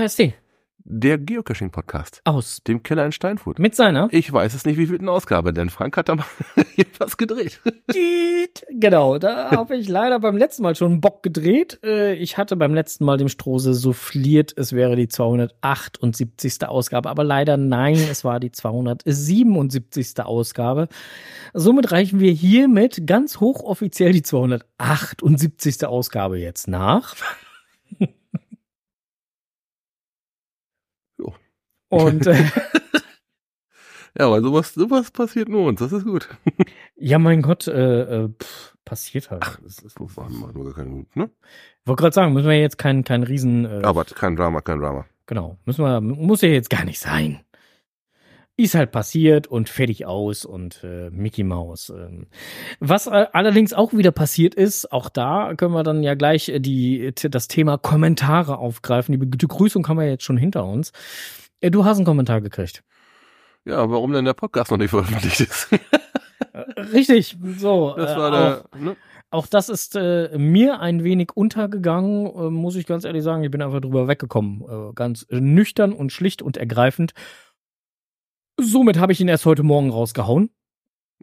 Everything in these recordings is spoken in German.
Podcasting Der Geocaching-Podcast. aus? Dem Keller in Steinfurt. Mit seiner? Ich weiß es nicht, wie viel Ausgabe, denn Frank hat da mal was gedreht. Genau, da habe ich leider beim letzten Mal schon einen Bock gedreht. Äh, Ich hatte beim letzten Mal dem Strose souffliert, es wäre die 278. Ausgabe, aber leider nein, es war die 277. Ausgabe. Somit reichen wir hiermit ganz hochoffiziell die 278. Ausgabe jetzt nach. Jo. Und äh, Ja, aber sowas, sowas passiert nur uns, das ist gut. ja, mein Gott, äh, äh, pff, passiert halt. Das ist nur, macht nur gar keinen ne? Wollte gerade sagen, müssen wir jetzt kein, kein Riesen. Äh, Aber kein Drama, kein Drama. Genau. Müssen wir, muss ja jetzt gar nicht sein. Ist halt passiert und fertig aus und äh, Mickey Mouse. Ähm. Was äh, allerdings auch wieder passiert ist, auch da können wir dann ja gleich äh, die, das Thema Kommentare aufgreifen. Die Begrüßung haben wir jetzt schon hinter uns. Äh, du hast einen Kommentar gekriegt. Ja, warum denn der Podcast noch nicht veröffentlicht ist? Äh, Richtig, so. Das äh, war auch, der, ne? auch das ist äh, mir ein wenig untergegangen, äh, muss ich ganz ehrlich sagen. Ich bin einfach drüber weggekommen. Äh, ganz nüchtern und schlicht und ergreifend. Somit habe ich ihn erst heute Morgen rausgehauen.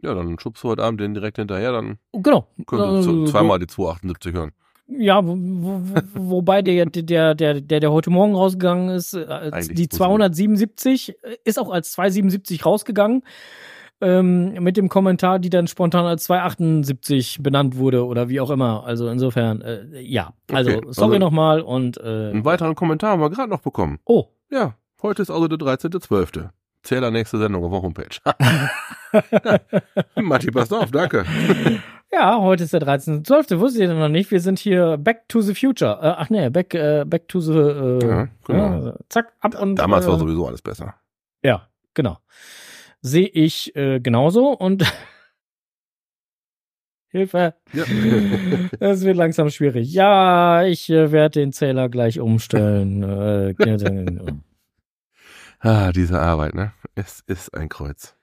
Ja, dann schubst du heute Abend den direkt hinterher, dann Genau. können wir zweimal die 278 hören. Ja, wo, wo, wo- wobei der, der, der, der, der heute Morgen rausgegangen ist, äh, Eigentlich die muss er- 277 äh, ist auch als 277 rausgegangen. Ähm, mit dem Kommentar, die dann spontan als 278 benannt wurde oder wie auch immer. Also insofern, äh, ja. Also, Okay, sorry also- nochmal und äh, Einen weiteren Kommentar haben wir gerade noch bekommen. oh. Ja, heute ist also der 13.12. Zähler nächste Sendung auf der Homepage. Matti, passt auf, danke. Ja, heute ist der 13.12. Wusste ich noch nicht. Wir sind hier back to the future. Äh, ach nee, back, äh, back to the äh, Ja, genau. ja, zack, ab und Damals äh, war sowieso alles besser. Ja, genau. Sehe ich äh, genauso und Hilfe. Ja. Es wird langsam schwierig. Ja, ich äh, werde den Zähler gleich umstellen. äh, ah, diese Arbeit, ne? Es ist ein Kreuz.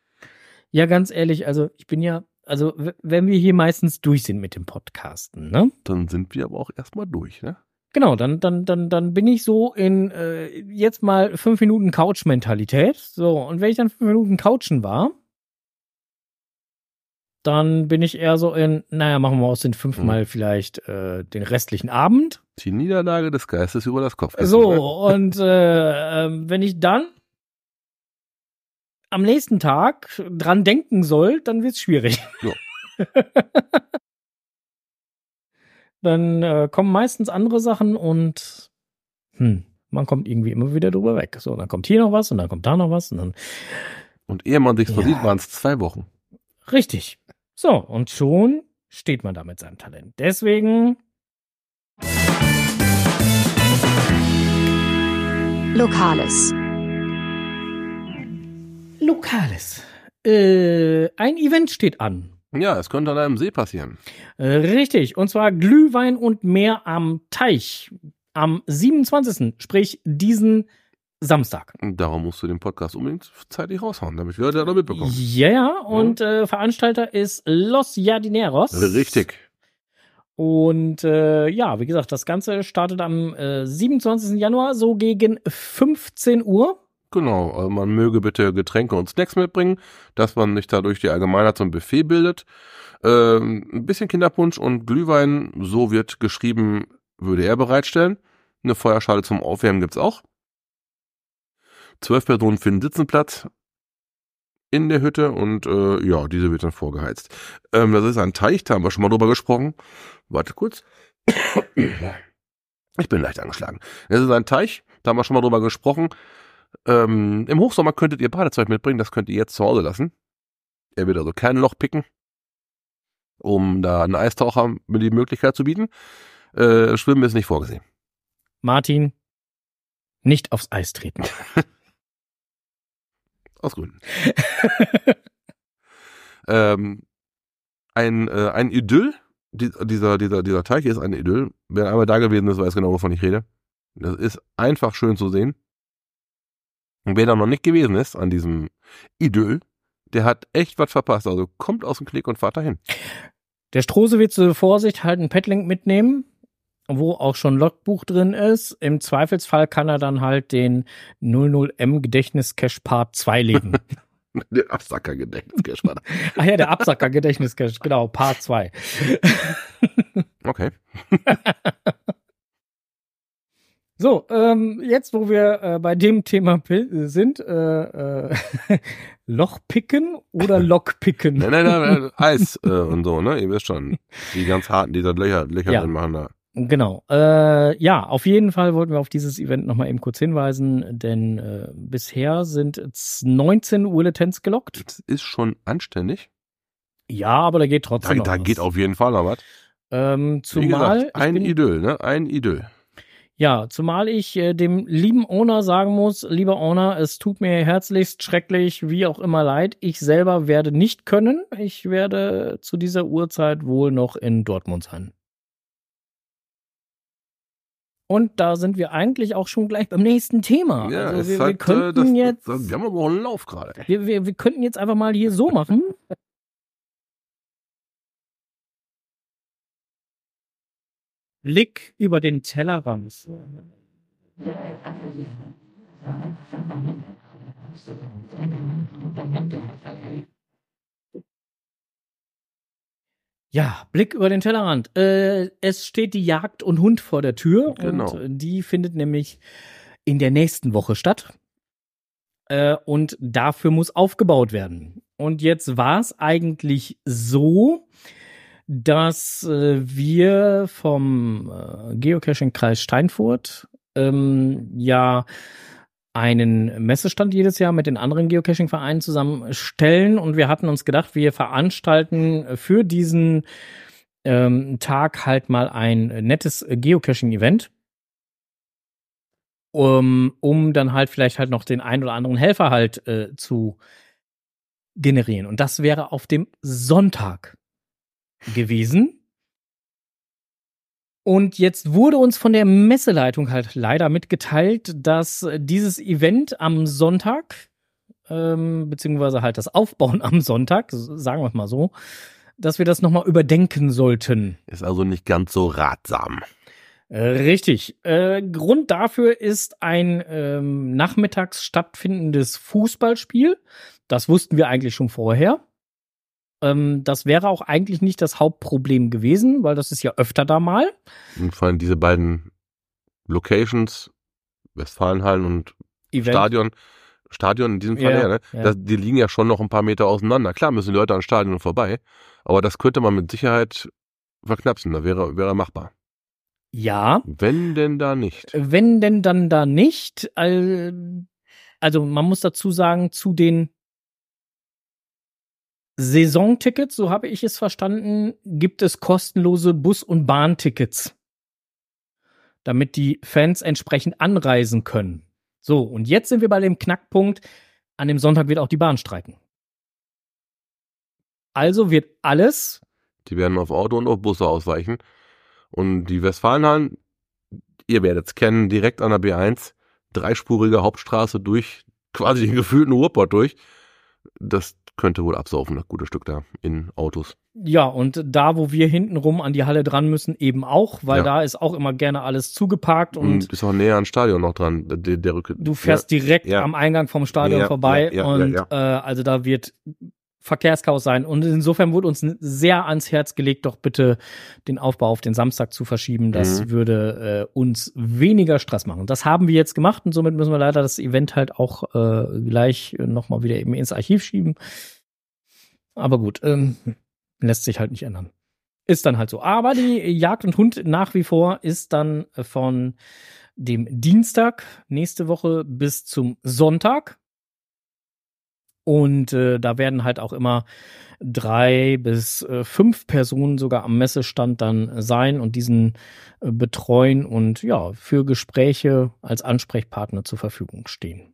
ja, ganz ehrlich, also ich bin ja, also wenn wir hier meistens durch sind mit dem Podcasten, ne? Dann sind wir aber auch erstmal durch, ne? Genau, dann, dann, dann, dann bin ich so in äh, jetzt mal fünf Minuten Couch-Mentalität. So, und wenn ich dann fünf Minuten couchen war, dann bin ich eher so in, naja, machen wir aus den fünfmal vielleicht äh, den restlichen Abend. Die Niederlage des Geistes über das Kopf. So, und äh, ähm, wenn ich dann am nächsten Tag dran denken soll, dann wird's schwierig. Ja. dann äh, kommen meistens andere Sachen und hm, man kommt irgendwie immer wieder drüber weg. So, dann kommt hier noch was und dann kommt da noch was und dann Und ehe man sich's Ja. versieht, waren es zwei Wochen. richtig. So, und schon steht man da mit seinem Talent. Deswegen Lokales. Lokales. Äh, ein Event steht an. Ja, es könnte an einem See passieren. Äh, Richtig, und zwar Glühwein und Meer am Teich am 27., sprich diesen Samstag. Darum musst du den Podcast unbedingt zeitig raushauen, damit wir da mitbekommen. Ja, ja, und äh, Veranstalter ist Los Jardineros. Richtig. Und äh, ja, wie gesagt, das Ganze startet am äh, 27. Januar so gegen 15 Uhr. Genau, also man möge bitte Getränke und Snacks mitbringen, dass man nicht dadurch die Allgemeinheit zum Buffet bildet. Ähm, ein bisschen Kinderpunsch und Glühwein, so wird geschrieben, würde er bereitstellen. Eine Feuerschale zum Aufwärmen gibt's auch. Zwölf Personen finden Sitzenplatz in der Hütte und äh, ja, diese wird dann vorgeheizt. Ähm, das ist ein Teich, da haben wir schon mal drüber gesprochen. Warte kurz. Ich bin leicht angeschlagen. Es ist ein Teich, da haben wir schon mal drüber gesprochen. Ähm, Im Hochsommer könntet ihr Badezeug mitbringen, das könnt ihr jetzt zu Hause lassen. Er wird also kein Loch picken, um da einen Eistaucher die Möglichkeit zu bieten. Äh, Schwimmen ist nicht vorgesehen. Martin, nicht aufs Eis treten. Aus Gründen. ähm, ein, äh, ein Idyll, die, dieser, dieser, dieser Teich ist ein Idyll. Wer einmal da gewesen ist, weiß genau, wovon ich rede. Das ist einfach schön zu sehen. Und wer da noch nicht gewesen ist an diesem Idyll, der hat echt was verpasst. Also kommt aus dem Knick und fahrt dahin. Der Strose wird zur Vorsicht halt einen Petlink mitnehmen. wo auch schon Logbuch drin ist. Im Zweifelsfall kann er dann halt den 00M Gedächtniscache Part 2 legen. Der Absacker-Gedächtniscache war da. Ach ja, der Absacker Gedächtniscache, genau, Part 2. Okay. So, ähm, jetzt wo wir äh, bei dem Thema sind, äh, äh, Lochpicken oder Lockpicken? Nein, nein, nein, nein Eis äh, und so, ne? Ihr wisst schon. Die ganz harten, die da Löcher, Löcher Ja. drin machen da. Genau. Äh, ja, auf jeden Fall wollten wir auf dieses Event nochmal eben kurz hinweisen, denn äh, bisher sind z- 19 Urletens gelockt. Das ist schon anständig. Ja, aber da geht Da, trotzdem noch da was. geht auf jeden Fall noch was. Ähm, zumal gesagt, ein bin, Idyll, ne? Ein Idyll. Ja, zumal ich äh, dem lieben Owner sagen muss, lieber Owner, es tut mir herzlichst schrecklich, wie auch immer leid. Ich selber werde nicht können. Ich werde zu dieser Uhrzeit wohl noch in Dortmund sein. Und da sind wir eigentlich auch schon gleich beim nächsten Thema. Ja, also wir, hat, wir könnten äh, das, jetzt, Das, wir haben aber auch einen Lauf gerade. wir, wir, wir könnten jetzt einfach mal hier so machen. Blick über den Tellerrand. Ja, Blick über den Tellerrand. Äh, es steht die Jagd und Hund vor der Tür Genau. und die findet nämlich in der nächsten Woche statt. Äh, und dafür muss aufgebaut werden. Und jetzt war es eigentlich so, dass äh, wir vom äh, Geocaching-Kreis Steinfurt ähm, ja einen Messestand jedes Jahr mit den anderen Geocaching-Vereinen zusammenstellen und wir hatten uns gedacht, wir veranstalten für diesen ähm, Tag halt mal ein nettes Geocaching-Event, um, um dann halt vielleicht halt noch den ein oder anderen Helfer halt äh, zu generieren. Und das wäre auf dem Sonntag gewesen. Und jetzt wurde uns von der Messeleitung halt leider mitgeteilt, dass dieses Event am Sonntag, ähm, beziehungsweise halt das Aufbauen am Sonntag, sagen wir es mal so, dass wir das nochmal überdenken sollten. Ist also nicht ganz so ratsam. Äh, Richtig. Äh, Grund dafür ist ein ähm, nachmittags stattfindendes Fußballspiel. Das wussten wir eigentlich schon vorher. Ähm, das wäre auch eigentlich nicht das Hauptproblem gewesen, weil das ist ja öfter da mal. Und vor allem diese beiden Locations, Westfalenhallen und Event. Stadion, Stadion in diesem Fall Ja, ja, ne? ja. Das, die liegen ja schon noch ein paar Meter auseinander. Klar müssen die Leute an Stadion vorbei, aber das könnte man mit Sicherheit verknapsen. Da wäre, wäre machbar. Ja, Wenn denn da nicht. wenn denn dann da nicht. Al- Also man muss dazu sagen, zu den Saisontickets, so habe ich es verstanden, gibt es kostenlose Bus- und Bahntickets, damit die Fans entsprechend anreisen können. So, und jetzt sind wir bei dem Knackpunkt, an dem Sonntag wird auch die Bahn streiken. Also wird alles, Die werden auf Auto und auf Busse ausweichen. Und die Westfalenhallen, ihr werdet es kennen, direkt an der B1, dreispurige Hauptstraße durch, quasi den gefühlten Ruhrpott durch. Das könnte wohl absaufen, das gute Stück da in Autos. ja, und da, wo wir hintenrum an die Halle dran müssen, eben auch, weil Ja. da ist auch immer gerne alles zugeparkt und Und ist auch näher ans Stadion noch dran, der, der Rücke. Du fährst direkt ja. am Eingang vom Stadion Ja, vorbei ja, ja, und ja, Äh, also da wird Verkehrschaos sein. Und insofern wurde uns sehr ans Herz gelegt, doch bitte den Aufbau auf den Samstag zu verschieben. Das Mhm. würde äh, uns weniger Stress machen. Das haben wir jetzt gemacht und somit müssen wir leider das Event halt auch äh, gleich nochmal wieder eben ins Archiv schieben. Aber gut, ähm, lässt sich halt nicht ändern. Ist dann halt so. Aber die Jagd und Hund nach wie vor ist dann von dem Dienstag nächste Woche bis zum Sonntag. Und äh, da werden halt auch immer drei bis äh, fünf Personen sogar am Messestand dann sein und diesen äh, betreuen und ja, für Gespräche als Ansprechpartner zur Verfügung stehen.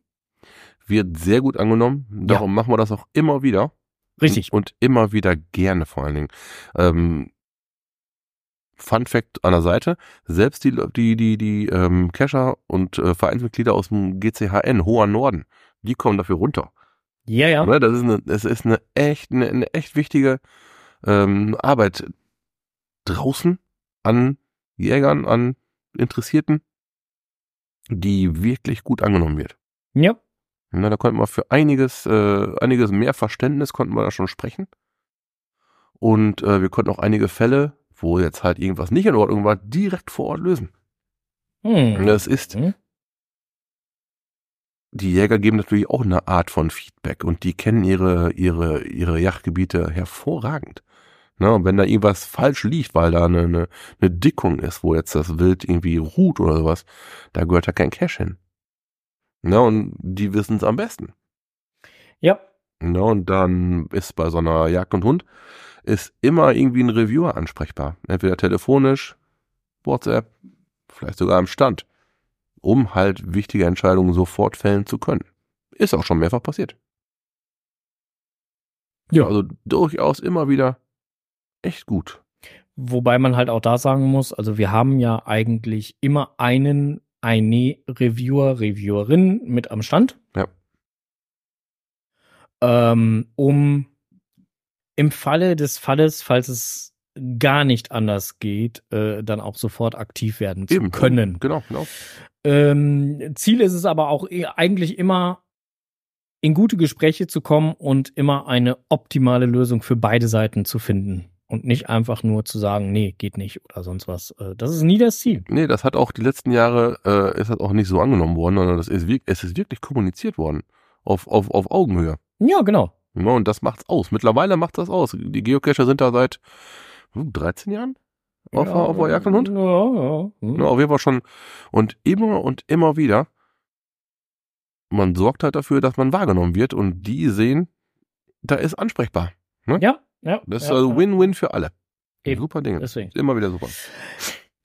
Wird sehr gut angenommen. Darum machen wir das auch immer wieder. Richtig. Und, immer wieder gerne vor allen Dingen. Ähm, Fun Fact an der Seite, selbst die, die, die, die ähm, Cacher und äh, Vereinsmitglieder aus dem GCHN, Hoher Norden, die kommen dafür runter. Ja, ja. Ne, das ist eine, das ist eine echt, eine, eine echt wichtige ähm, Arbeit draußen an Jägern, an Interessierten, die wirklich gut angenommen wird. Ja. Na, da konnten wir für einiges, äh, einiges mehr Verständnis konnten wir da schon sprechen. Und äh, wir konnten auch einige Fälle, wo jetzt halt irgendwas nicht in Ordnung war, direkt vor Ort lösen. Hm. Das ist, Hm. Die Jäger geben natürlich auch eine Art von Feedback und die kennen ihre, ihre, ihre Jagdgebiete hervorragend. Ne, und wenn da irgendwas falsch liegt, weil da eine, eine, eine Dickung ist, wo jetzt das Wild irgendwie ruht oder sowas, da gehört da kein Cash hin. Ne, und die wissen es am besten. Ja. Ne, und dann ist bei so einer Jagd und Hund ist immer irgendwie ein Reviewer ansprechbar. Entweder telefonisch, WhatsApp, vielleicht sogar am Stand, um halt wichtige Entscheidungen sofort fällen zu können. Ist auch schon mehrfach passiert. Ja. Also durchaus immer wieder echt gut. Wobei man halt auch da sagen muss, also wir haben ja eigentlich immer einen, eine Reviewer, Reviewerin mit am Stand. Ja. Ähm, um im Falle des Falles, falls es gar nicht anders geht, äh, dann auch sofort aktiv werden zu können. Genau, genau. Ähm, Ziel ist es aber auch eh- eigentlich immer, in gute Gespräche zu kommen und immer eine optimale Lösung für beide Seiten zu finden. Und nicht einfach nur zu sagen, nee, geht nicht oder sonst was. Äh, Das ist nie das Ziel. Nee, das hat auch die letzten Jahre, äh, ist das auch nicht so angenommen worden, sondern das ist, es ist wirklich kommuniziert worden. Auf, auf, auf Augenhöhe. Ja, genau. Ja, und das macht's aus. Mittlerweile macht das aus. Die Geocacher sind da seit hm, 13 Jahren auf, ja, auf der Jagd und Hund. Ja, ja. Hm. Ja, auf jeden Fall schon. Und immer und immer wieder, man sorgt halt dafür, dass man wahrgenommen wird und die sehen, da ist ansprechbar. Ja, ja. Das ist ja, also. Win-Win für alle. Eben. Super Dinge. Deswegen. Immer wieder super.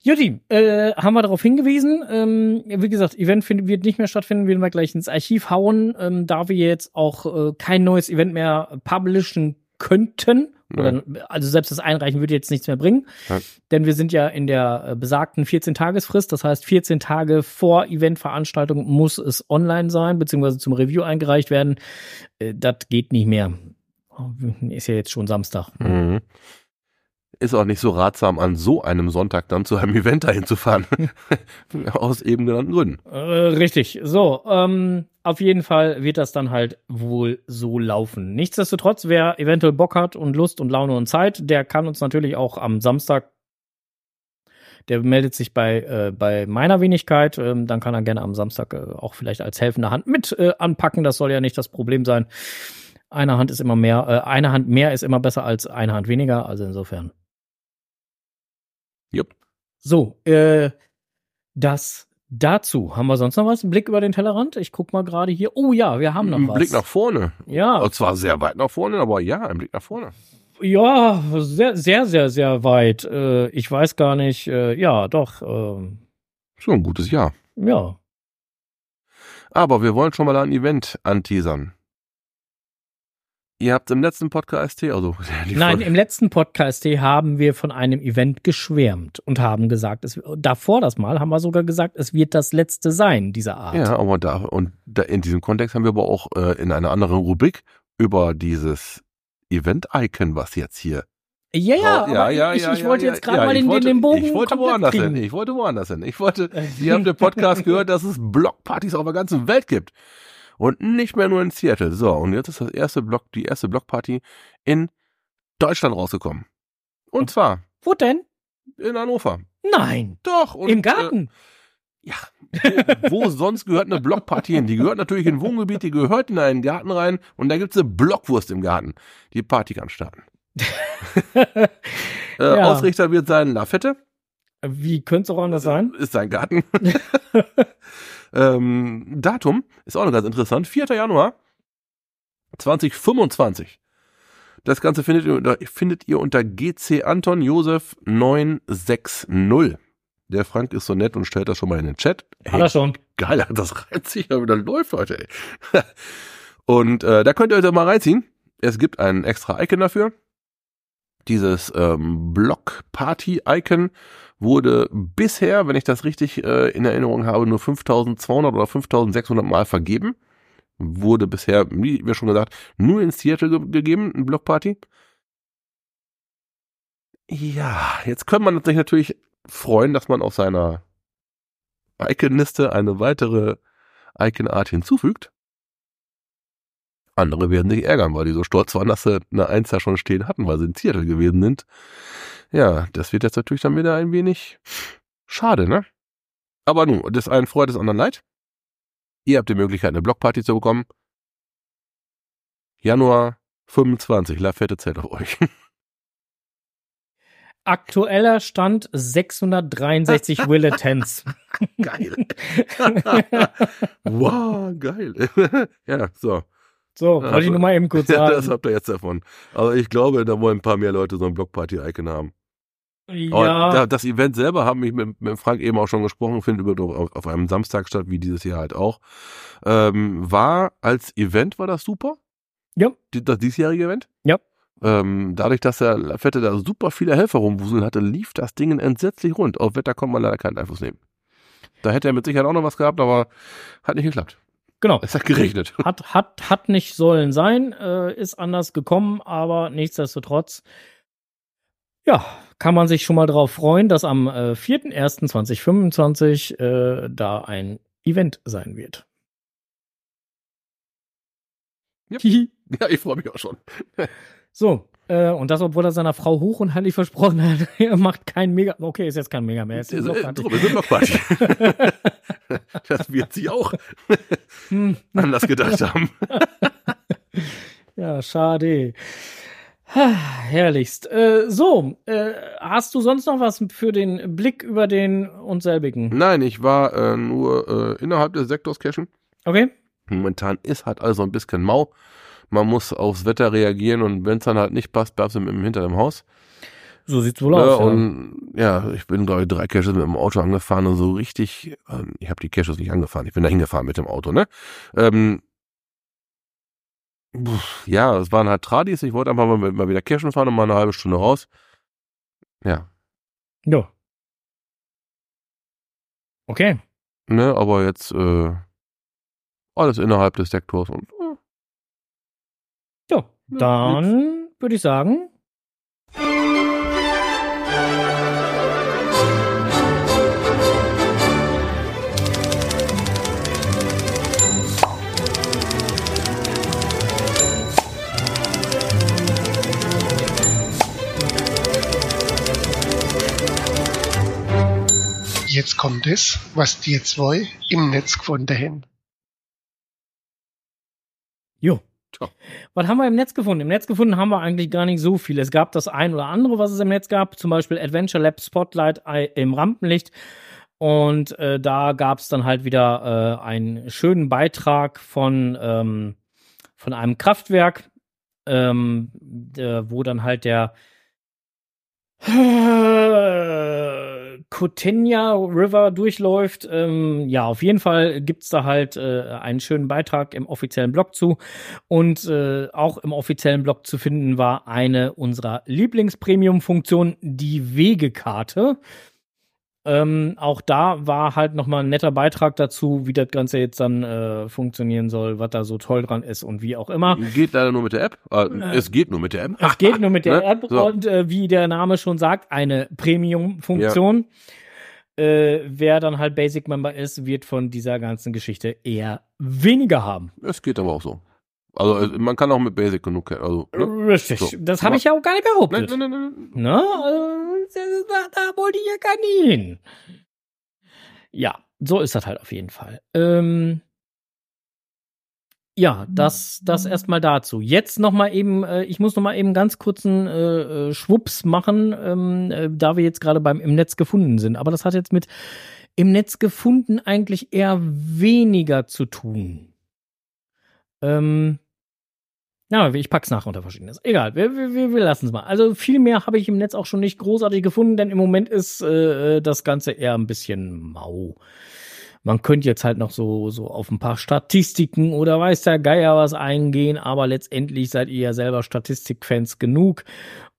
Jutti, äh, haben wir darauf hingewiesen. Ähm, wie gesagt, Event find, wird nicht mehr stattfinden, werden wir gleich ins Archiv hauen, ähm, da wir jetzt auch äh, kein neues Event mehr publishen könnten. Oder, also selbst das Einreichen würde jetzt nichts mehr bringen. Nein. Denn wir sind ja in der äh, besagten 14-Tagesfrist. Das heißt, 14 Tage vor Eventveranstaltung muss es online sein, beziehungsweise zum Review eingereicht werden. Äh, das geht nicht mehr. Oh, Ist ja jetzt schon Samstag. Mhm. Ist auch nicht so ratsam, an so einem Sonntag dann zu einem Event dahin zu fahren. Aus eben genannten Gründen. Äh, richtig. So, ähm, auf jeden Fall wird das dann halt wohl so laufen. Nichtsdestotrotz, wer eventuell Bock hat und Lust und Laune und Zeit, der kann uns natürlich auch am Samstag, der meldet sich bei, äh, bei meiner Wenigkeit, ähm, dann kann er gerne am Samstag äh, auch vielleicht als helfende Hand mit äh, anpacken. Das soll ja nicht das Problem sein. Eine Hand ist immer mehr, äh, eine Hand mehr ist immer besser als eine Hand weniger, also insofern. Jupp. So, äh, das dazu. Haben wir sonst noch was? Ein Blick über den Tellerrand? Ich guck mal gerade hier. Oh ja, wir haben noch Ein was. Blick nach vorne. ja, Und zwar sehr weit nach vorne, aber ja, ein Blick nach vorne. ja, sehr, sehr, sehr, sehr weit. Äh, ich weiß gar nicht. Äh, ja, doch. ähm, Schon ein gutes Jahr. ja. Aber wir wollen schon mal ein Event anteasern. Ihr habt im letzten Podcast, also Nein, im letzten Podcast haben wir von einem Event geschwärmt und haben gesagt, es, davor das Mal haben wir sogar gesagt, es wird das letzte sein dieser Art. Ja, aber da, und da, in diesem Kontext haben wir aber auch äh, in einer anderen Rubrik über dieses Event-Icon, was jetzt hier. ja, ja, aber ich, ich wollte jetzt gerade mal ich den, wollte, den, den Bogen Ich wollte woanders kriegen. hin. Ich wollte woanders hin. Ich wollte, ihr habt im Podcast gehört, dass es Blockpartys auf der ganzen Welt gibt. Und nicht mehr nur in Seattle. So, und jetzt ist das erste Block, die erste Blockparty in Deutschland rausgekommen. Und zwar Wo denn? in Hannover. Nein, Doch. Und, im Garten. Äh, ja. Wo, wo sonst gehört eine Blockparty hin? Die gehört natürlich in ein Wohngebiet, die gehört in einen Garten rein und da gibt's eine Blockwurst im Garten. Die Party kann starten. äh, Ja. Ausrichter wird sein Lafette. Wie könnte es auch anders sein? Ist sein Garten. ähm, Datum ist auch noch ganz interessant. 4. Januar 2025. Das Ganze findet ihr unter, findet ihr unter GC Anton Josef 960. Der Frank ist so nett und stellt das schon mal in den Chat. Hat er schon. geil, das reizt sich ja wieder läuft heute. Ey. Und äh, da könnt ihr euch doch mal reinziehen. Es gibt ein extra Icon dafür. Dieses ähm, Block-Party-Icon wurde bisher, wenn ich das richtig äh, in Erinnerung habe, nur 5200 oder 5600 Mal vergeben. Wurde bisher, wie wir schon gesagt, nur in Seattle ge gegeben, ein Block-Party. Ja, jetzt könnte man sich natürlich freuen, dass man auf seiner Icon-Liste eine weitere Icon-Art hinzufügt. Andere werden sich ärgern, weil die so stolz waren, dass sie eine Eins ja schon stehen hatten, weil sie in Seattle gewesen sind. Ja, das wird jetzt natürlich dann wieder ein wenig schade, ne? Aber nun, das einen freut, das anderen leid. Ihr habt die Möglichkeit, eine Blockparty zu bekommen. Januar 25, Lafette zählt auf euch. Aktueller Stand 663 Willetens. geil. wow, geil. ja, so. So, wollte ich nur mal eben kurz Ja, sagen. das habt ihr jetzt davon. Aber ich glaube, da wollen ein paar mehr Leute so ein Blockparty-Icon haben. Aber Ja, da, das Event selber haben mich mit, mit Frank eben auch schon gesprochen, findet über, auf, auf einem Samstag statt, wie dieses Jahr halt auch. Ähm, war als Event war das super? Ja. Das diesjährige Event? Ja. Ähm, dadurch, dass der Lafette da super viele Helfer rumwuseln hatte, lief das Ding entsetzlich rund. Auf Wetter konnte man leider keinen Einfluss nehmen. Da hätte er mit Sicherheit auch noch was gehabt, aber hat nicht geklappt. genau. Es hat geregnet. Hat, hat, hat nicht sollen sein, äh, ist anders gekommen, aber nichtsdestotrotz, ja, kann man sich schon mal drauf freuen, dass am äh, 4.1.2025 äh, da ein Event sein wird. Ja. Hihi. Ja, ich freue mich auch schon. so, äh, und das, obwohl er seiner Frau hoch und heilig versprochen hat, er macht kein Mega. Okay, ist jetzt kein Mega mehr. Ist Äh, jetzt äh, Drum ist eine Blockparty. das wird sie auch hm, anders gedacht haben. ja, schade. Herrlichst. Äh, so, äh, hast du sonst noch was für den Blick über den uns selbigen? Nein, ich war äh, nur äh, innerhalb des Sektors cashen. Okay? Momentan ist halt also ein bisschen mau. Man muss aufs Wetter reagieren und wenn es dann halt nicht passt, bleibst du im, hinter dem Haus. So sieht's wohl Ja, aus. Ja. und ja, ich bin glaube ich drei Caches mit dem Auto angefahren und so richtig, ähm, ich habe die Caches nicht angefahren, ich bin da hingefahren mit dem Auto, ne? Ähm, ja, es waren halt Tradis, ich wollte einfach mal, mal wieder Cachen fahren und mal eine halbe Stunde raus. Ja, ja. Okay. ne, aber jetzt äh, alles innerhalb des Sektors und äh, Ja, dann würde ich sagen. Jetzt kommt es, was die zwei im Netz gefunden haben. Jo. Tja. Was haben wir im Netz gefunden? Im Netz gefunden haben wir eigentlich gar nicht so viel. Es gab das ein oder andere, was es im Netz gab, zum Beispiel Adventure Lab Spotlight äh, im Rampenlicht. Und äh, da gab es dann halt wieder äh, einen schönen Beitrag von, ähm, von einem Kraftwerk, ähm, der, wo dann halt der Kotenya River durchläuft. Ähm, ja, auf jeden Fall gibt's da halt äh, einen schönen Beitrag im offiziellen Blog zu. Und äh, auch im offiziellen Blog zu finden war eine unserer Lieblings-Premium-Funktionen, die Wegekarte. Ähm, auch da war halt nochmal ein netter Beitrag dazu, wie das Ganze jetzt dann äh, funktionieren soll, was da so toll dran ist und wie auch immer. geht leider nur mit der App. Äh, es geht nur mit der App. Es geht nur mit der Ne? App So. und äh, wie der Name schon sagt, eine Premium-Funktion. Äh, wer dann halt Basic-Member ist, wird von dieser ganzen Geschichte eher weniger haben. Es geht aber auch so. Also man kann auch mit Basic genug, also, ne? Richtig. So. Das habe ich ja auch gar nicht behauptet. Nein, nein, nein, nein. Ne? Also, da, da wollte ich ja gar nicht hin. Ja, so ist das halt auf jeden Fall. Ähm, ja, das, das erstmal dazu. Jetzt noch mal eben, äh, ich muss noch mal eben ganz kurzen äh, äh, Schwupps machen, ähm, äh, da wir jetzt gerade beim im Netz gefunden sind. Aber das hat jetzt mit im Netz gefunden eigentlich eher weniger zu tun. Ähm, ja, ich pack's nach unter verschiedenes. Egal, wir, wir, wir wir lassen's mal. Also viel mehr habe ich im Netz auch schon nicht großartig gefunden, denn im Moment ist äh, das Ganze eher ein bisschen mau. Man könnte jetzt halt noch so, so auf ein paar Statistiken oder weiß der Geier was eingehen, aber letztendlich seid ihr ja selber Statistikfans genug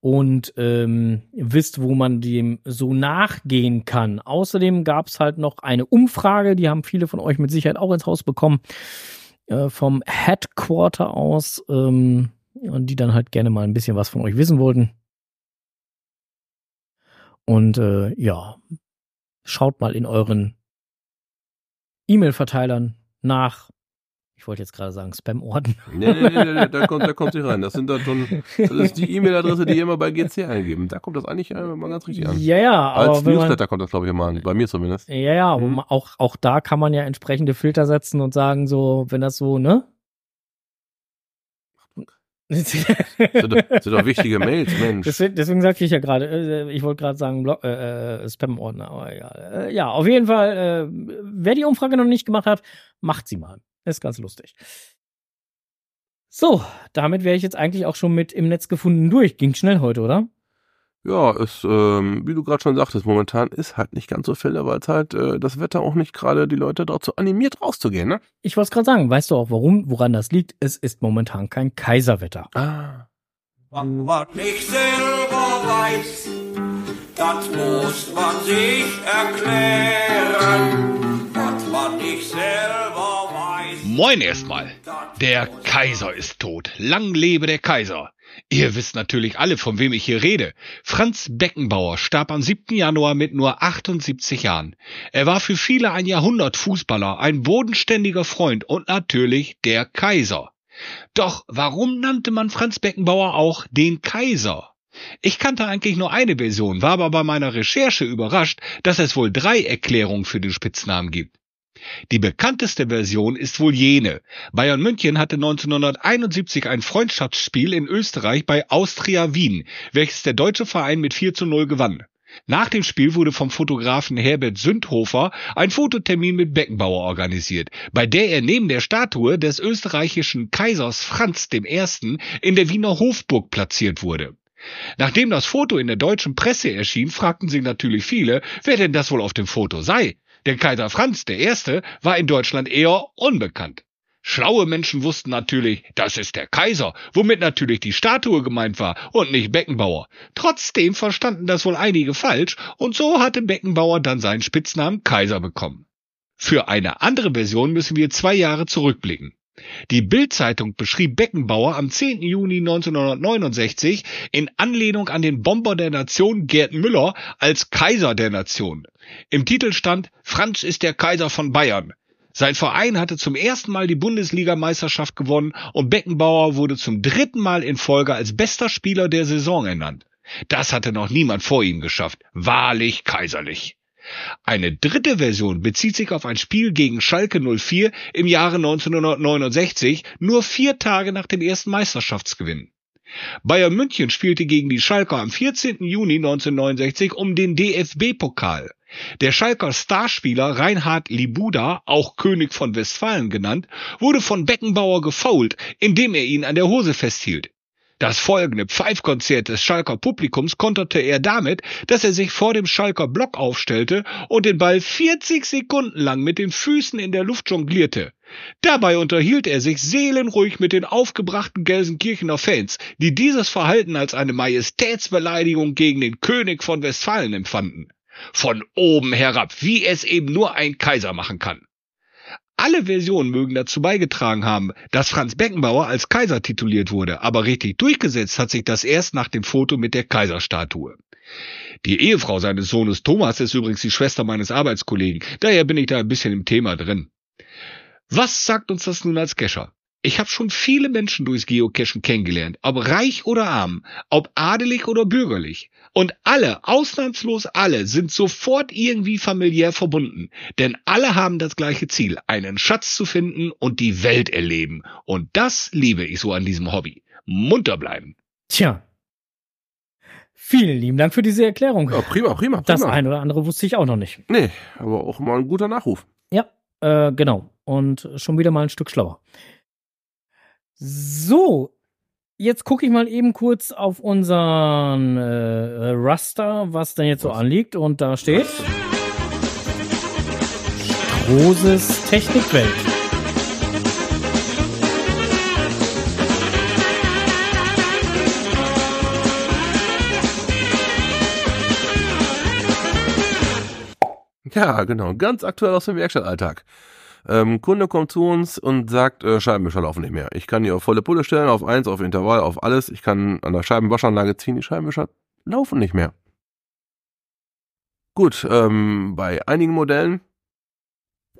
und ähm, wisst, wo man dem so nachgehen kann. Außerdem gab's halt noch eine Umfrage, die haben viele von euch mit Sicherheit auch ins Haus bekommen äh, vom Headquarter aus, ähm, und die dann halt gerne mal ein bisschen was von euch wissen wollten. Und äh, ja, schaut mal in euren E-Mail-Verteilern nach. Ich wollte jetzt gerade sagen Spam-Orden. Nee, nee, nee, nee, da kommt, da kommt sie rein. Das sind dann schon, das ist die E-Mail-Adresse, die ihr immer bei GC eingeben. Da kommt das eigentlich äh, mal ganz richtig an. Ja, ja, Als aber wenn man, Newsletter kommt das, glaube ich, immer an. Bei mir zumindest. ja, ja, Mhm. auch, auch da kann man ja entsprechende Filter setzen und sagen, so, wenn das so, ne? Das sind, doch- das sind doch wichtige Mails, Mensch. Deswegen, deswegen sagte ich ja gerade, äh, ich wollte gerade sagen Blog, äh, äh, Spam-Ordner, aber egal. Ja, auf jeden Fall, äh, wer die Umfrage noch nicht gemacht hat, macht sie mal. Ist ganz lustig. So, damit wäre ich jetzt eigentlich auch schon mit im Netz gefunden durch. Ging schnell heute, oder? Ja, es, ähm, wie du gerade schon sagtest, momentan ist halt nicht ganz so Fälle, weil es halt äh, das Wetter auch nicht gerade die Leute dazu animiert, rauszugehen, ne? Ich wollte es gerade sagen, weißt du auch warum, woran das liegt? Es ist momentan kein Kaiserwetter. Ah. Was nicht selber weiß, das muss man sich erklären. Was man nicht selber weiß. Moin erstmal. Der Kaiser ist tot. Lang lebe der Kaiser. Ihr wisst natürlich alle, von wem ich hier rede. Franz Beckenbauer starb am 7. Januar mit nur 78 Jahren. Er war für viele ein Jahrhundertfußballer, ein bodenständiger Freund und natürlich der Kaiser. Doch warum nannte man Franz Beckenbauer auch den Kaiser? Ich kannte eigentlich nur eine Version, war aber bei meiner Recherche überrascht, dass es wohl drei Erklärungen für den Spitznamen gibt. Die bekannteste Version ist wohl jene. Bayern München hatte 1971 ein Freundschaftsspiel in Österreich bei Austria Wien, welches der deutsche Verein mit 4 zu 0 gewann. Nach dem Spiel wurde vom Fotografen Herbert Sündhofer ein Fototermin mit Beckenbauer organisiert, bei der er neben der Statue des österreichischen Kaisers Franz I. in der Wiener Hofburg platziert wurde. Nachdem das Foto in der deutschen Presse erschien, fragten sich natürlich viele, wer denn das wohl auf dem Foto sei. Der Kaiser Franz I. war in Deutschland eher unbekannt. Schlaue Menschen wussten natürlich, das ist der Kaiser, womit natürlich die Statue gemeint war und nicht Beckenbauer. Trotzdem verstanden das wohl einige falsch und so hatte Beckenbauer dann seinen Spitznamen Kaiser bekommen. Für eine andere Version müssen wir zwei Jahre zurückblicken. Die Bild-Zeitung beschrieb Beckenbauer am 10. Juni 1969 in Anlehnung an den Bomber der Nation Gerd Müller als Kaiser der Nation. Im Titel stand Franz ist der Kaiser von Bayern. Sein Verein hatte zum ersten Mal die Bundesligameisterschaft gewonnen und Beckenbauer wurde zum dritten Mal in Folge als bester Spieler der Saison ernannt. Das hatte noch niemand vor ihm geschafft. Wahrlich kaiserlich. Eine dritte Version bezieht sich auf ein Spiel gegen Schalke 04 im Jahre 1969, nur vier Tage nach dem ersten Meisterschaftsgewinn. Bayern München spielte gegen die Schalker am 14. Juni 1969 um den DFB-Pokal. Der Schalker Starspieler Reinhard Libuda, auch König von Westfalen genannt, wurde von Beckenbauer gefoult, indem er ihn an der Hose festhielt. Das folgende Pfeifkonzert des Schalker Publikums konterte er damit, dass er sich vor dem Schalker Block aufstellte und den Ball 40 Sekunden lang mit den Füßen in der Luft jonglierte. Dabei unterhielt er sich seelenruhig mit den aufgebrachten Gelsenkirchener Fans, die dieses Verhalten als eine Majestätsbeleidigung gegen den König von Westfalen empfanden. Von oben herab, wie es eben nur ein Kaiser machen kann. Alle Versionen mögen dazu beigetragen haben, dass Franz Beckenbauer als Kaiser tituliert wurde, aber richtig durchgesetzt hat sich das erst nach dem Foto mit der Kaiserstatue. Die Ehefrau seines Sohnes Thomas ist übrigens die Schwester meines Arbeitskollegen, daher bin ich da ein bisschen im Thema drin. Was sagt uns das nun als Cacher? Ich habe schon viele Menschen durchs Geocachen kennengelernt, ob reich oder arm, ob adelig oder bürgerlich. Und alle, ausnahmslos alle, sind sofort irgendwie familiär verbunden. Denn alle haben das gleiche Ziel, einen Schatz zu finden und die Welt erleben. Und das liebe ich so an diesem Hobby. Munter bleiben. Tja. Vielen lieben Dank für diese Erklärung. Ja, prima, prima, prima. Das eine oder andere wusste ich auch noch nicht. Nee, aber auch mal ein guter Nachruf. Ja, äh, genau. Und schon wieder mal ein Stück schlauer. So, jetzt gucke ich mal eben kurz auf unseren äh, Raster, was denn jetzt so anliegt. Und da steht Roses Technikwelt. Ja, genau. Ganz aktuell aus dem Werkstattalltag. Ähm, Kunde kommt zu uns und sagt, äh, Scheibenwischer laufen nicht mehr. Ich kann die auf volle Pulle stellen, auf eins, auf Intervall, auf alles. Ich kann an der Scheibenwaschanlage ziehen, die Scheibenwischer laufen nicht mehr. Gut, ähm, bei einigen Modellen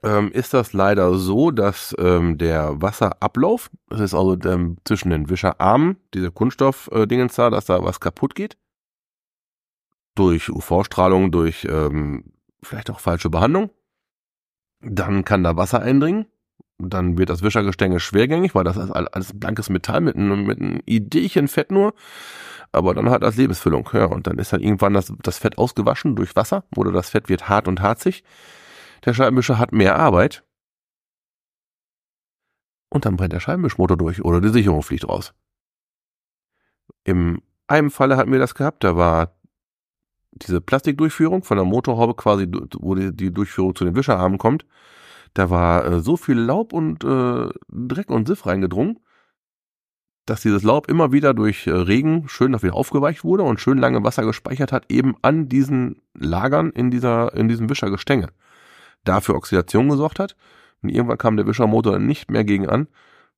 ähm, ist das leider so, dass ähm, der Wasserablauf, das ist also ähm, zwischen den Wischerarmen, diese Kunststoff-Dingens da, dass da was kaputt geht. Durch UV-Strahlung, durch ähm, vielleicht auch falsche Behandlung. Dann kann da Wasser eindringen. Dann wird das Wischergestänge schwergängig, weil das ist all- alles blankes Metall mit einem, mit einem Ideechen Fett nur. Aber dann hat das Lebensfüllung. Ja, und dann ist dann irgendwann das, das Fett ausgewaschen durch Wasser oder das Fett wird hart und harzig. Der Scheibenwischer hat mehr Arbeit. Und dann brennt der Scheibenwischmotor durch oder die Sicherung fliegt raus. Im einem Falle hatten wir das gehabt, da war diese Plastikdurchführung von der Motorhaube quasi, wo die, die Durchführung zu den Wischerarmen kommt. Da war äh, so viel Laub und äh, Dreck und Siff reingedrungen, dass dieses Laub immer wieder durch äh, Regen schön noch wieder aufgeweicht wurde und schön lange Wasser gespeichert hat, eben an diesen Lagern in dieser, in diesem Wischergestänge. Dafür Oxidation gesorgt hat. Und irgendwann kam der Wischermotor nicht mehr gegen an,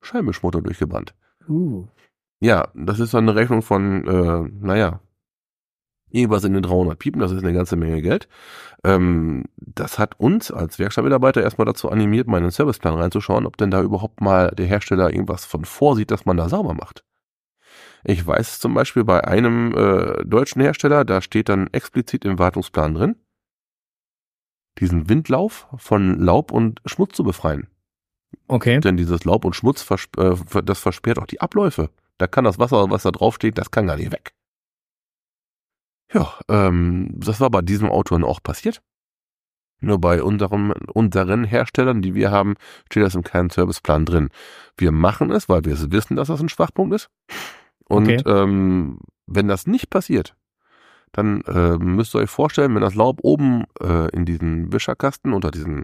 Scheibenwischmotor durchgebrannt. Uh. Ja, das ist dann eine Rechnung von, äh, naja, irgendwas in den 300 Piepen, das ist eine ganze Menge Geld. Ähm, das hat uns als Werkstattmitarbeiter erstmal dazu animiert, mal in den Serviceplan reinzuschauen, ob denn da überhaupt mal der Hersteller irgendwas von vorsieht, dass man da sauber macht. Ich weiß zum Beispiel bei einem äh, deutschen Hersteller, da steht dann explizit im Wartungsplan drin, diesen Windlauf von Laub und Schmutz zu befreien. Okay. Denn dieses Laub und Schmutz, äh, das versperrt auch die Abläufe. Da kann das Wasser, was da draufsteht, das kann gar nicht weg. Ja, ähm, das war bei diesem Auto dann auch passiert. Nur bei unserem, unseren Herstellern, die wir haben, steht das in keinem Serviceplan drin. Wir machen es, weil wir es wissen, dass das ein Schwachpunkt ist. Und Okay. ähm, wenn das nicht passiert, dann äh, müsst ihr euch vorstellen, wenn das Laub oben äh, in diesen Wischerkasten unter diesen,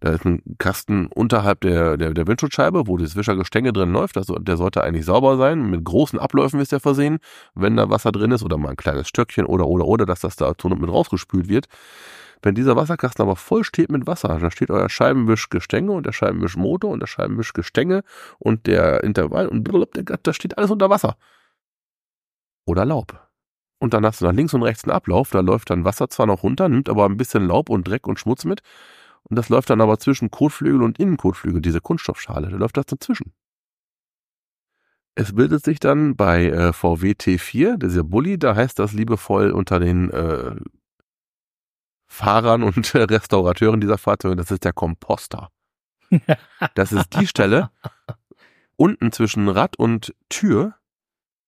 da ist ein Kasten unterhalb der, der, der Windschutzscheibe, wo das Wischergestänge drin läuft, also der sollte eigentlich sauber sein, mit großen Abläufen ist er versehen, wenn da Wasser drin ist oder mal ein kleines Stöckchen oder oder oder, dass das da zur Not mit rausgespült wird. Wenn dieser Wasserkasten aber voll steht mit Wasser, dann steht euer Scheibenwischgestänge und der Scheibenwischmotor und der Scheibenwischgestänge und der Intervall und blablabla, da steht alles unter Wasser. Oder Laub. Und dann hast du nach links und rechts einen Ablauf, da läuft dann Wasser zwar noch runter, nimmt aber ein bisschen Laub und Dreck und Schmutz mit. Und das läuft dann aber zwischen Kotflügel und Innenkotflügel, diese Kunststoffschale, da läuft das dazwischen. Es bildet sich dann bei äh, VW T4, dieser Bulli, da heißt das liebevoll unter den äh, Fahrern und äh, Restaurateuren dieser Fahrzeuge, das ist der Komposter. Das ist die Stelle unten zwischen Rad und Tür,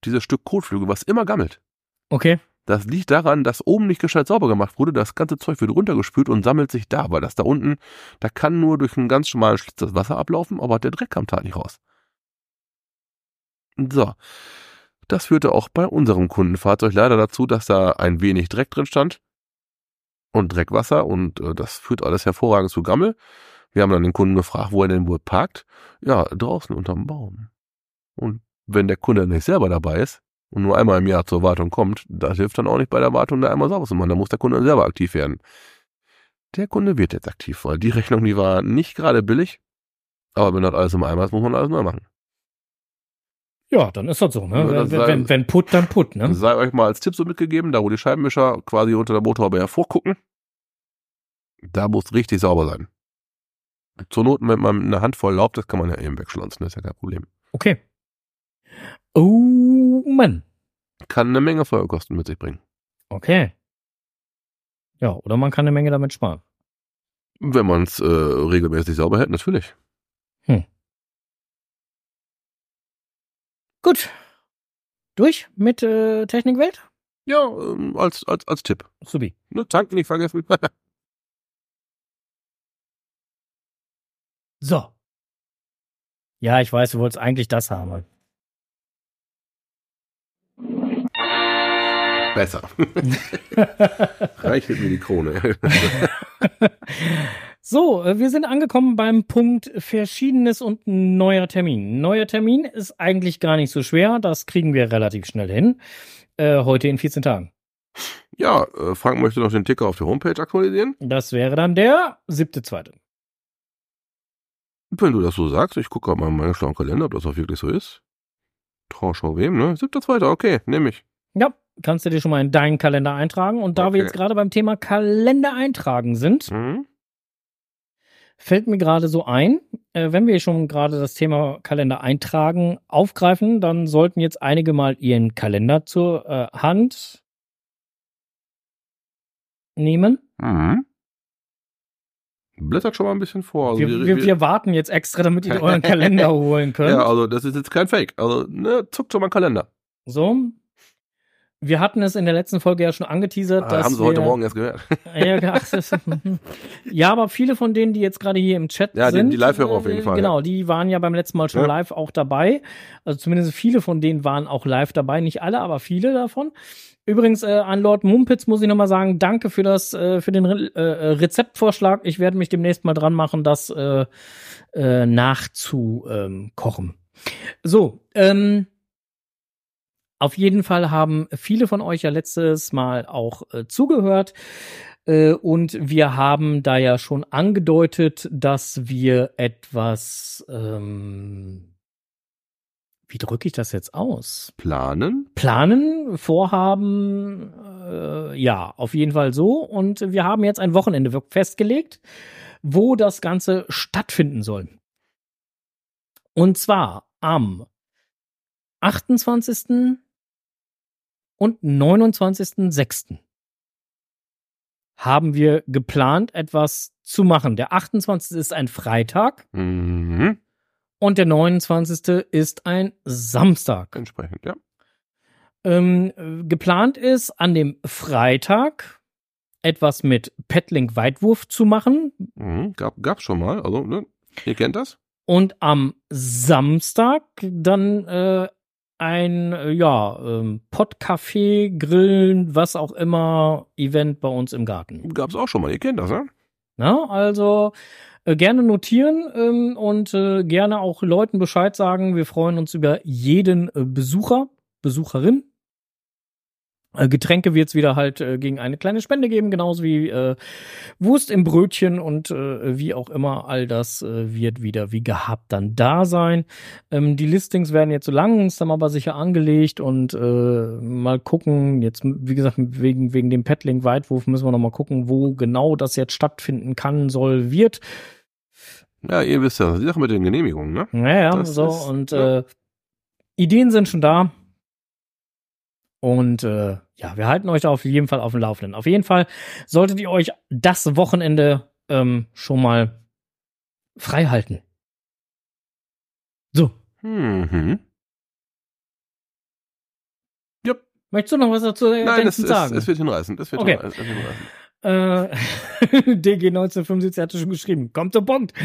dieses Stück Kotflügel, was immer gammelt. Okay. Das liegt daran, dass oben nicht gescheit sauber gemacht wurde. Das ganze Zeug wird runtergespült und sammelt sich da, weil das da unten, da kann nur durch einen ganz schmalen Schlitz das Wasser ablaufen, aber der Dreck kam da nicht raus. So. Das führte auch bei unserem Kundenfahrzeug leider dazu, dass da ein wenig Dreck drin stand und Dreckwasser und äh, das führt alles hervorragend zu Gammel. Wir haben dann den Kunden gefragt, wo er denn wohl parkt. Ja, draußen unterm Baum. Und wenn der Kunde nicht selber dabei ist, und nur einmal im Jahr zur Wartung kommt, das hilft dann auch nicht bei der Wartung, da einmal sauber zu machen. Da muss der Kunde selber aktiv werden. Der Kunde wird jetzt aktiv, weil die Rechnung, die war nicht gerade billig. Aber wenn das alles im Eimer ist, muss man alles neu machen. Ja, dann ist das so, ne? Ja, das wenn, sei- wenn, wenn Put, dann Put, ne? Sei euch mal als Tipp so mitgegeben, da wo die Scheibenwischer quasi unter der Motorhaube hervorgucken, da muss richtig sauber sein. Zur Not, wenn man eine Handvoll Laub, das kann man ja eben wegschlonzen, das ist ja kein Problem. Okay. Oh, Mann. Kann eine Menge Feuerkosten mit sich bringen. Okay. Ja, oder man kann eine Menge damit sparen. Wenn man es äh, regelmäßig sauber hält, natürlich. Gut. Durch mit äh, Technikwelt? Ja, ähm, als, als, als Tipp. Subi. Ne, tanken nicht vergessen. So. Ja, ich weiß, du wolltest eigentlich das haben. Besser. Reicht mir die Krone. so, äh, wir sind angekommen beim Punkt Verschiedenes und neuer Termin. Neuer Termin ist eigentlich gar nicht so schwer. Das kriegen wir relativ schnell hin. Äh, heute in 14 Tagen. ja, äh, Frank möchte noch den Ticker auf der Homepage aktualisieren. Das wäre dann der siebte, zweite. Wenn du das so sagst, ich gucke mal in meinen schlauen Kalender, ob das auch wirklich so ist. Trauschau wem, ne? Siebter, zweiter, okay, nehme ich. Ja, kannst du dir schon mal in deinen Kalender eintragen. Und da wir Okay. jetzt gerade beim Thema Kalender eintragen sind, Mhm. fällt mir gerade so ein, äh, wenn wir schon gerade das Thema Kalender eintragen aufgreifen, dann sollten jetzt einige mal ihren Kalender zur äh, Hand nehmen. Mhm. Blättert schon mal ein bisschen vor. Also wir, wir, wir warten jetzt extra, damit ihr euren Kalender holen könnt. ja, also das ist jetzt kein Fake. Also, ne, zuckt schon mal einen Kalender. So. Wir hatten es in der letzten Folge ja schon angeteasert, Ah, dass haben sie wir, heute Morgen erst gehört. Ja, ja, aber viele von denen, die jetzt gerade hier im Chat Ja, die- sind, die Live-Hörer auf jeden äh, Fall, Genau, die waren ja beim letzten Mal schon Ja. live auch dabei. Also zumindest viele von denen waren auch live dabei, nicht alle, aber viele davon. Übrigens äh, an Lord Mumpitz muss ich nochmal sagen, danke für das, äh, für den Re äh, Rezeptvorschlag. Ich werde mich demnächst mal dran machen, das äh, äh, nachzukochen. So, ähm, auf jeden Fall haben viele von euch ja letztes Mal auch äh, zugehört. Äh, und wir haben da ja schon angedeutet, dass wir etwas, ähm, wie drücke ich das jetzt aus? Planen? Planen, Vorhaben, äh, ja, auf jeden Fall so. Und wir haben jetzt ein Wochenende festgelegt, wo das Ganze stattfinden soll. Und zwar am 28. und 29.06. haben wir geplant, etwas zu machen. Der 28. ist ein Freitag Mhm. und der 29. ist ein Samstag. Entsprechend, ja. Ähm, äh, geplant ist, an dem Freitag etwas mit Petlink Weitwurf zu machen Mhm. Gab, gab's schon mal. Also, ne? Ihr kennt das? und am Samstag dann äh, ein, äh, ja, ähm, Pottcafé, Grillen, was auch immer, Event bei uns im Garten. Gab's auch schon mal. Ihr kennt das, ne? Na, also äh, gerne notieren ähm, und äh, gerne auch Leuten Bescheid sagen. Wir freuen uns über jeden äh, Besucher, Besucherin. Äh, Getränke wird es wieder halt äh, gegen eine kleine Spende geben, genauso wie äh, Wurst im Brötchen und äh, wie auch immer. All das äh, wird wieder wie gehabt dann da sein. Ähm, die Listings werden jetzt so langsam aber sicher angelegt und äh, mal gucken. Jetzt, wie gesagt, wegen, wegen dem Petlink Weitwurf müssen wir noch mal gucken, wo genau das jetzt stattfinden kann, soll, wird. Ja, ihr wisst ja, die Sache mit den Genehmigungen, ne? Naja, Das so ist- und ja. Ideen sind schon da. Und äh, ja, wir halten euch da auf jeden Fall auf dem Laufenden. Auf jeden Fall solltet ihr euch das Wochenende ähm, schon mal frei halten. So, Mhm. möchtest du noch was dazu Nein, ergänzend es, es, sagen? es wird hinreißen. Das wird Okay. hinreißen. Es wird hinreißen. Äh, DG 1975 hatte schon geschrieben, kommt zum Punkt.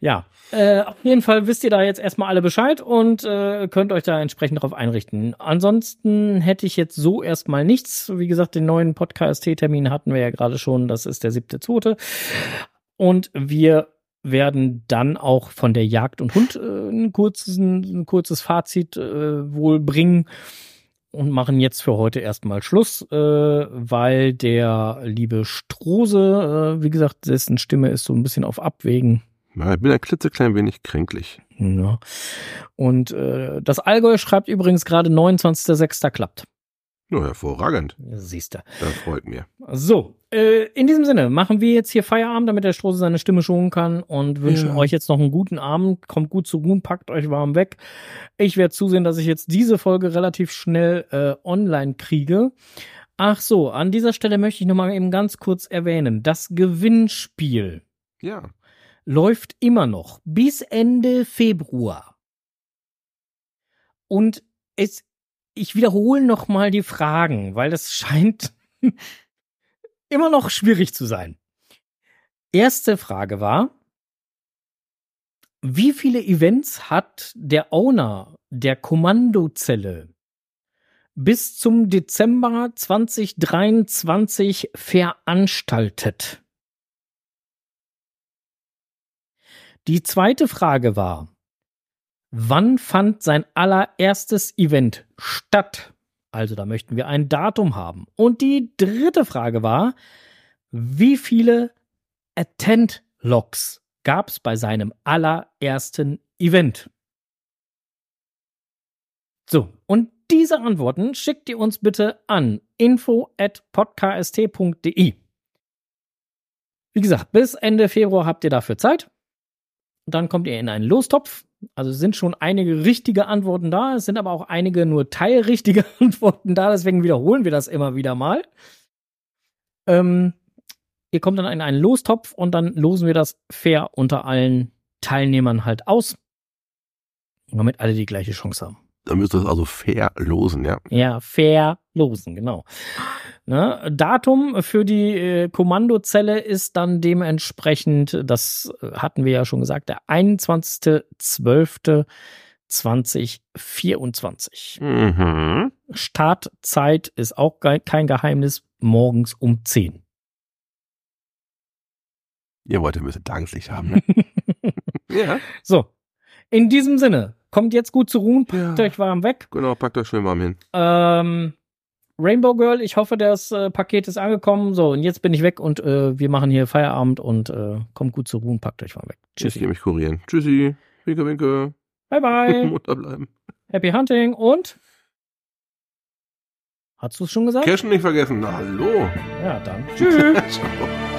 ja, äh, auf jeden Fall wisst ihr da jetzt erstmal alle Bescheid und äh, könnt euch da entsprechend darauf einrichten. Ansonsten hätte ich jetzt so erstmal nichts. Wie gesagt, den neuen Podcast-Termin hatten wir ja gerade schon. Das ist der siebte, zweite. Und wir werden dann auch von der Jagd und Hund äh, ein, kurzes, ein kurzes Fazit äh, wohl bringen und machen jetzt für heute erstmal Schluss, äh, weil der liebe Strose, äh, wie gesagt, dessen Stimme ist so ein bisschen auf Abwägen. Ja, ich bin ein klitzeklein wenig kränklich. Ja. Und äh, das Allgäu schreibt übrigens gerade 29.06. klappt. Nur hervorragend. Siehst du. Das freut mir. So, äh, in diesem Sinne machen wir jetzt hier Feierabend, damit der Strose seine Stimme schonen kann und wünschen Ja. euch jetzt noch einen guten Abend. Kommt gut zu Ruhen, packt euch warm weg. Ich werde zusehen, dass ich jetzt diese Folge relativ schnell äh, online kriege. Ach so, an dieser Stelle möchte ich noch mal eben ganz kurz erwähnen, das Gewinnspiel Ja. Läuft immer noch bis Ende Februar. Und es, ich wiederhole noch mal die Fragen, weil das scheint immer noch schwierig zu sein. Erste Frage war, wie viele Events hat der Owner der Kommandozelle bis zum Dezember 2023 veranstaltet? Die zweite Frage war, wann fand sein allererstes Event statt? Also da möchten wir ein Datum haben. Und die dritte Frage war, wie viele Attend-Logs gab es bei seinem allerersten Event? So, und diese Antworten schickt ihr uns bitte an info@podkst.de. Wie gesagt, bis Ende Februar habt ihr dafür Zeit. Dann kommt ihr in einen Lostopf. Also es sind schon einige richtige Antworten da, es sind aber auch einige nur teilrichtige Antworten da, deswegen wiederholen wir das immer wieder mal. Ähm, ihr kommt dann in einen Lostopf und dann losen wir das fair unter allen Teilnehmern halt aus, damit alle die gleiche Chance haben. Da müsst ihr es also fair losen, ja. Ja, fair losen, genau. Ne? Datum für die äh, Kommandozelle ist dann dementsprechend, das äh, hatten wir ja schon gesagt, der 21.12.2024. Mhm. Startzeit ist auch ge kein Geheimnis, morgens um 10. Ihr wollt ein bisschen Tageslicht haben, ne? ja. So, in diesem Sinne, kommt jetzt gut zu ruhen, packt Ja. euch warm weg. Genau, packt euch schön warm hin. Ähm, Rainbow Girl, ich hoffe, das äh, Paket ist angekommen. So, und jetzt bin ich weg und äh, wir machen hier Feierabend und äh, kommt gut zu ruhen, packt euch mal weg. Ich gehe Tschüssi. mich kurieren. Tschüssi. Winke, winke. Bye bye. Mutter bleiben. Happy Hunting und Hast du es schon gesagt? Cashen nicht vergessen. Na, hallo. Ja, dann. Tschüss.